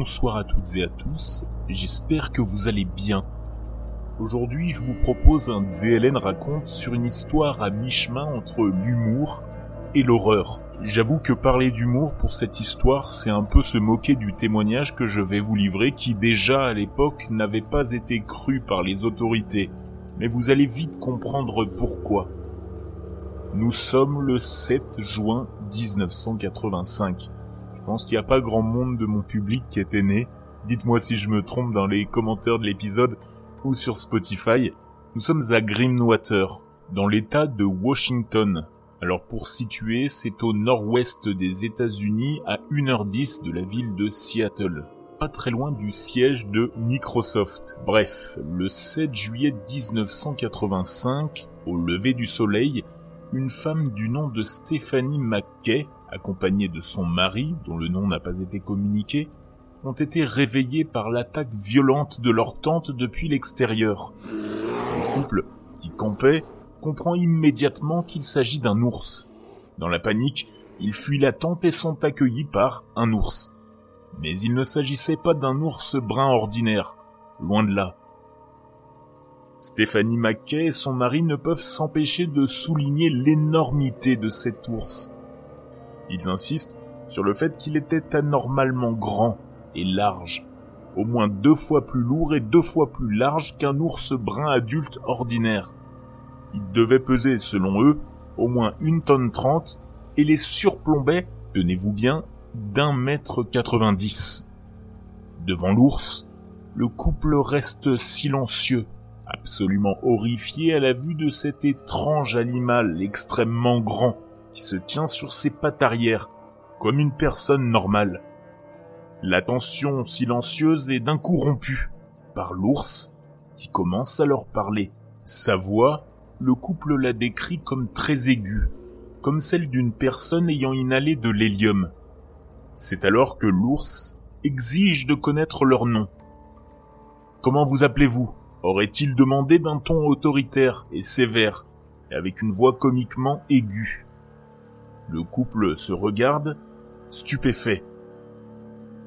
bonsoir à toutes et à tous, j'espère que vous allez bien. Aujourd'hui, je vous propose un DLN raconte sur une histoire à mi-chemin entre l'humour et l'horreur. J'avoue que parler d'humour pour cette histoire, c'est un peu se moquer du témoignage que je vais vous livrer qui déjà à l'époque n'avait pas été cru par les autorités. Mais vous allez vite comprendre pourquoi. Nous sommes le 7 juin 1985. Je pense qu'il n'y a pas grand monde de mon public qui était né. Dites-moi si je me trompe dans les commentaires de l'épisode ou sur Spotify. Nous sommes à Grimwater, dans l'état de Washington. Alors pour situer, c'est au nord-ouest des États-Unis à 1h10 de la ville de Seattle. Pas très loin du siège de Microsoft. Bref, le 7 juillet 1985, au lever du soleil, une femme du nom de Stephanie McKay accompagnés de son mari, dont le nom n'a pas été communiqué, ont été réveillés par l'attaque violente de leur tante depuis l'extérieur. Le couple, qui campait, comprend immédiatement qu'il s'agit d'un ours. Dans la panique, ils fuient la tente et sont accueillis par un ours. Mais il ne s'agissait pas d'un ours brun ordinaire, loin de là. Stéphanie Mackay et son mari ne peuvent s'empêcher de souligner l'énormité de cet ours, ils insistent sur le fait qu'il était anormalement grand et large, au moins deux fois plus lourd et deux fois plus large qu'un ours brun adulte ordinaire. Il devait peser, selon eux, au moins une tonne trente et les surplombait, tenez-vous bien, d'un mètre quatre-vingt-dix. Devant l'ours, le couple reste silencieux, absolument horrifié à la vue de cet étrange animal extrêmement grand, qui se tient sur ses pattes arrière, comme une personne normale. La tension silencieuse est d'un coup rompue par l'ours qui commence à leur parler. Sa voix, le couple la décrit comme très aiguë, comme celle d'une personne ayant inhalé de l'hélium. C'est alors que l'ours exige de connaître leur nom. Comment vous appelez-vous? aurait-il demandé d'un ton autoritaire et sévère, avec une voix comiquement aiguë. Le couple se regarde, stupéfait.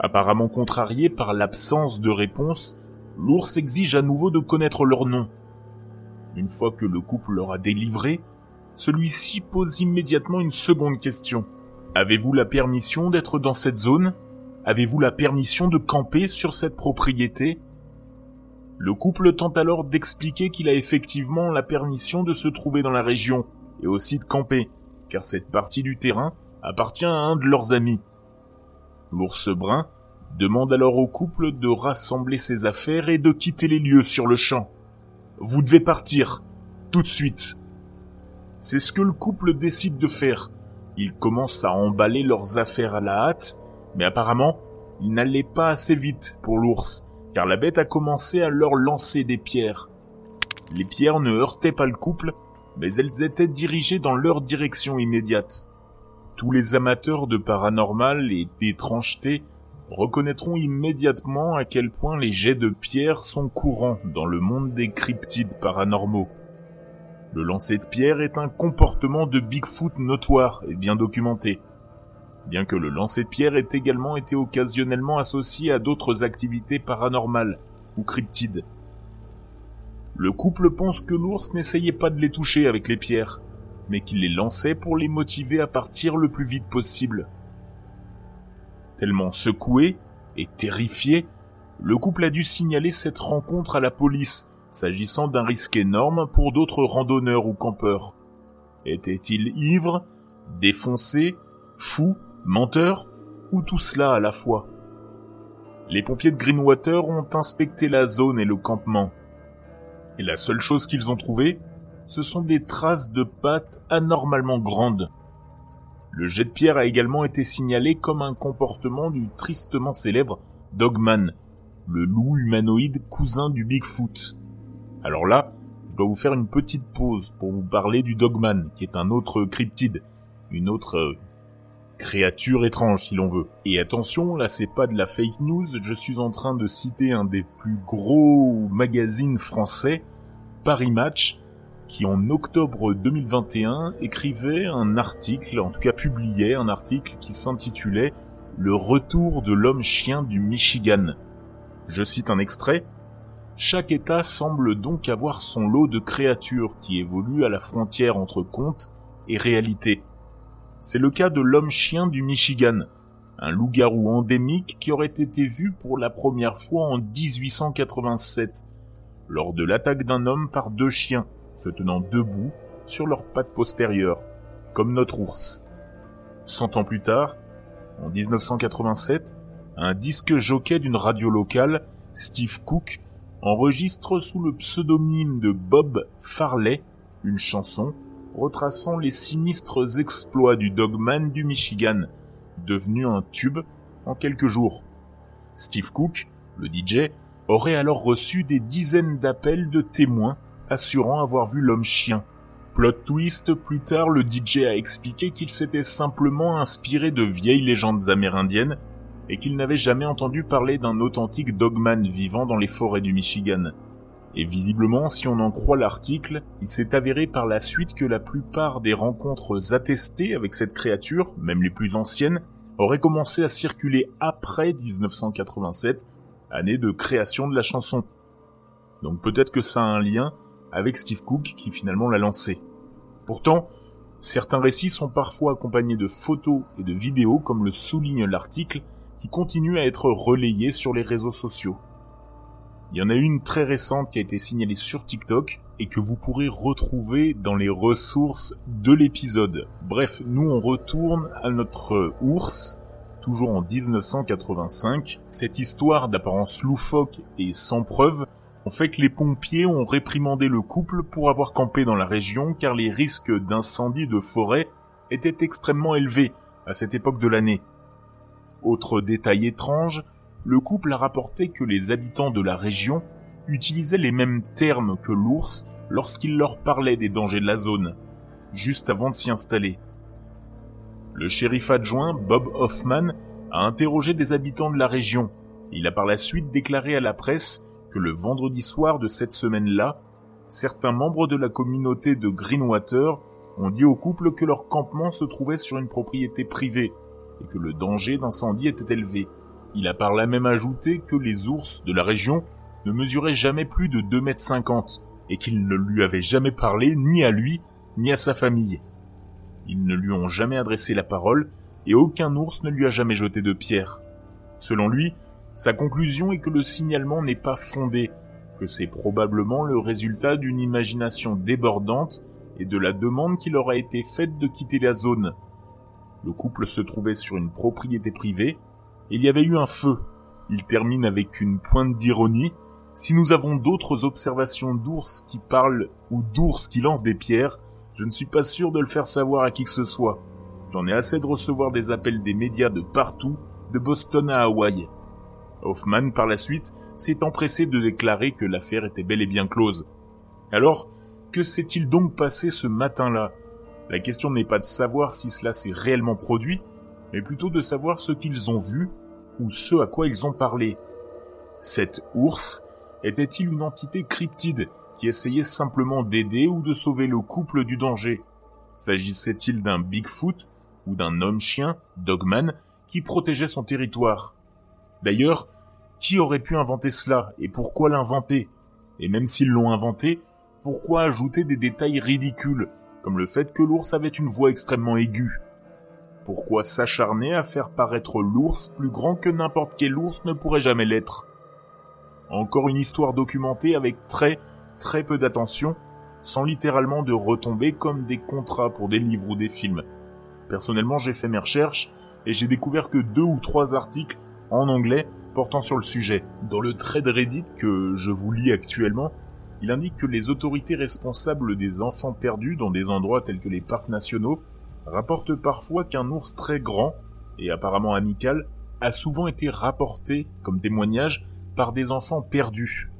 Apparemment contrarié par l'absence de réponse, l'ours exige à nouveau de connaître leur nom. Une fois que le couple leur a délivré, celui-ci pose immédiatement une seconde question. Avez-vous la permission d'être dans cette zone? Avez-vous la permission de camper sur cette propriété? Le couple tente alors d'expliquer qu'il a effectivement la permission de se trouver dans la région et aussi de camper, car cette partie du terrain appartient à un de leurs amis. L'ours brun demande alors au couple de rassembler ses affaires et de quitter les lieux sur le champ. Vous devez partir, tout de suite. C'est ce que le couple décide de faire. Ils commencent à emballer leurs affaires à la hâte, mais apparemment, ils n'allaient pas assez vite pour l'ours, car la bête a commencé à leur lancer des pierres. Les pierres ne heurtaient pas le couple, mais elles étaient dirigées dans leur direction immédiate. Tous les amateurs de paranormal et d'étrangeté reconnaîtront immédiatement à quel point les jets de pierre sont courants dans le monde des cryptides paranormaux. Le lancer de pierre est un comportement de Bigfoot notoire et bien documenté, bien que le lancer de pierre ait également été occasionnellement associé à d'autres activités paranormales ou cryptides, le couple pense que l'ours n'essayait pas de les toucher avec les pierres, mais qu'il les lançait pour les motiver à partir le plus vite possible. Tellement secoué et terrifié, le couple a dû signaler cette rencontre à la police, s'agissant d'un risque énorme pour d'autres randonneurs ou campeurs. Était-il ivre, défoncé, fou, menteur, ou tout cela à la fois? Les pompiers de Greenwater ont inspecté la zone et le campement. Et la seule chose qu'ils ont trouvée, ce sont des traces de pattes anormalement grandes. Le jet de pierre a également été signalé comme un comportement du tristement célèbre Dogman, le loup humanoïde cousin du Bigfoot. Alors là, je dois vous faire une petite pause pour vous parler du Dogman, qui est un autre cryptide, une autre euh, créature étrange si l'on veut. Et attention, là c'est pas de la fake news, je suis en train de citer un des plus gros magazines français, Paris Match, qui en octobre 2021 écrivait un article, en tout cas publiait un article qui s'intitulait le retour de l'homme chien du Michigan. Je cite un extrait. Chaque État semble donc avoir son lot de créatures qui évoluent à la frontière entre conte et réalité. C'est le cas de l'homme chien du Michigan, un loup-garou endémique qui aurait été vu pour la première fois en 1887, lors de l'attaque d'un homme par deux chiens se tenant debout sur leurs pattes postérieures, comme notre ours. Cent ans plus tard, en 1987, un disque jockey d'une radio locale, Steve Cook, enregistre sous le pseudonyme de Bob Farley une chanson retraçant les sinistres exploits du Dogman du Michigan, devenu un tube en quelques jours. Steve Cook, le DJ, aurait alors reçu des dizaines d'appels de témoins assurant avoir vu l'homme chien. Plot twist, plus tard le DJ a expliqué qu'il s'était simplement inspiré de vieilles légendes amérindiennes et qu'il n'avait jamais entendu parler d'un authentique dogman vivant dans les forêts du Michigan. Et visiblement, si on en croit l'article, il s'est avéré par la suite que la plupart des rencontres attestées avec cette créature, même les plus anciennes, auraient commencé à circuler après 1987, année de création de la chanson. Donc peut-être que ça a un lien avec Steve Cook qui finalement l'a lancé. Pourtant, certains récits sont parfois accompagnés de photos et de vidéos comme le souligne l'article qui continue à être relayé sur les réseaux sociaux. Il y en a une très récente qui a été signalée sur TikTok et que vous pourrez retrouver dans les ressources de l'épisode. Bref, nous on retourne à notre ours, toujours en 1985. Cette histoire d'apparence loufoque et sans preuve ont fait que les pompiers ont réprimandé le couple pour avoir campé dans la région car les risques d'incendie de forêt étaient extrêmement élevés à cette époque de l'année. Autre détail étrange, le couple a rapporté que les habitants de la région utilisaient les mêmes termes que l'ours lorsqu'il leur parlait des dangers de la zone, juste avant de s'y installer. Le shérif adjoint, Bob Hoffman, a interrogé des habitants de la région. Il a par la suite déclaré à la presse que le vendredi soir de cette semaine-là, certains membres de la communauté de Greenwater ont dit au couple que leur campement se trouvait sur une propriété privée et que le danger d'incendie était élevé. Il a par là même ajouté que les ours de la région ne mesuraient jamais plus de 2 mètres 50 et qu'ils ne lui avaient jamais parlé ni à lui ni à sa famille. Ils ne lui ont jamais adressé la parole et aucun ours ne lui a jamais jeté de pierre. Selon lui, sa conclusion est que le signalement n'est pas fondé, que c'est probablement le résultat d'une imagination débordante et de la demande qui leur a été faite de quitter la zone. Le couple se trouvait sur une propriété privée, il y avait eu un feu. Il termine avec une pointe d'ironie. Si nous avons d'autres observations d'ours qui parlent ou d'ours qui lancent des pierres, je ne suis pas sûr de le faire savoir à qui que ce soit. J'en ai assez de recevoir des appels des médias de partout, de Boston à Hawaï. Hoffman, par la suite, s'est empressé de déclarer que l'affaire était bel et bien close. Alors, que s'est-il donc passé ce matin-là? La question n'est pas de savoir si cela s'est réellement produit, mais plutôt de savoir ce qu'ils ont vu ou ce à quoi ils ont parlé. Cet ours était-il une entité cryptide qui essayait simplement d'aider ou de sauver le couple du danger? S'agissait-il d'un Bigfoot ou d'un homme-chien, Dogman, qui protégeait son territoire? D'ailleurs, qui aurait pu inventer cela et pourquoi l'inventer? Et même s'ils l'ont inventé, pourquoi ajouter des détails ridicules, comme le fait que l'ours avait une voix extrêmement aiguë? Pourquoi s'acharner à faire paraître l'ours plus grand que n'importe quel ours ne pourrait jamais l'être? Encore une histoire documentée avec très très peu d'attention, sans littéralement de retomber comme des contrats pour des livres ou des films. Personnellement, j'ai fait mes recherches et j'ai découvert que deux ou trois articles en anglais portant sur le sujet. Dans le thread Reddit que je vous lis actuellement, il indique que les autorités responsables des enfants perdus dans des endroits tels que les parcs nationaux rapportent parfois qu'un ours très grand et apparemment amical a souvent été rapporté comme témoignage par des enfants perdus.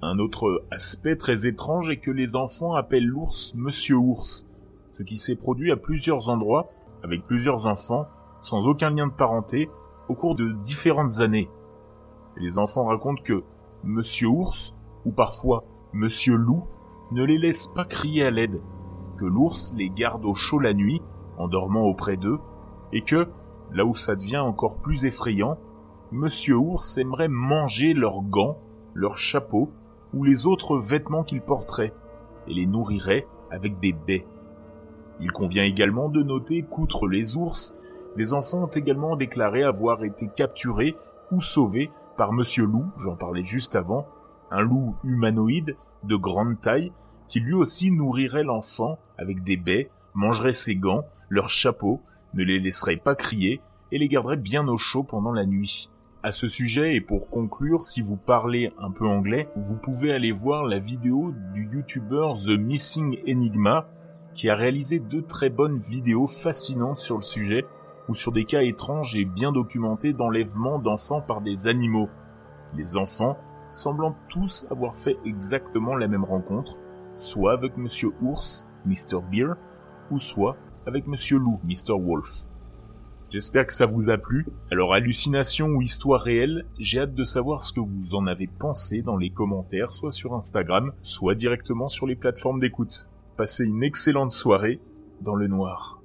Un autre aspect très étrange est que les enfants appellent l'ours Monsieur Ours, ce qui s'est produit à plusieurs endroits avec plusieurs enfants sans aucun lien de parenté au cours de différentes années. les enfants racontent que Monsieur Ours, ou parfois Monsieur Loup, ne les laisse pas crier à l'aide, que l'ours les garde au chaud la nuit, en dormant auprès d'eux, et que, là où ça devient encore plus effrayant, Monsieur Ours aimerait manger leurs gants, leurs chapeaux ou les autres vêtements qu'ils porteraient, et les nourrirait avec des baies. Il convient également de noter qu'outre les ours, des enfants ont également déclaré avoir été capturés ou sauvés par Monsieur Loup, j'en parlais juste avant, un loup humanoïde de grande taille qui lui aussi nourrirait l'enfant avec des baies, mangerait ses gants, leurs chapeaux, ne les laisserait pas crier et les garderait bien au chaud pendant la nuit. À ce sujet, et pour conclure, si vous parlez un peu anglais, vous pouvez aller voir la vidéo du youtubeur The Missing Enigma, qui a réalisé deux très bonnes vidéos fascinantes sur le sujet, ou sur des cas étranges et bien documentés d'enlèvement d'enfants par des animaux. Les enfants semblant tous avoir fait exactement la même rencontre, soit avec Monsieur Ours, Mr. Bear, ou soit avec Monsieur Loup, Mr. Wolf. J'espère que ça vous a plu. Alors hallucination ou histoire réelle, j'ai hâte de savoir ce que vous en avez pensé dans les commentaires, soit sur Instagram, soit directement sur les plateformes d'écoute. Passez une excellente soirée dans le noir.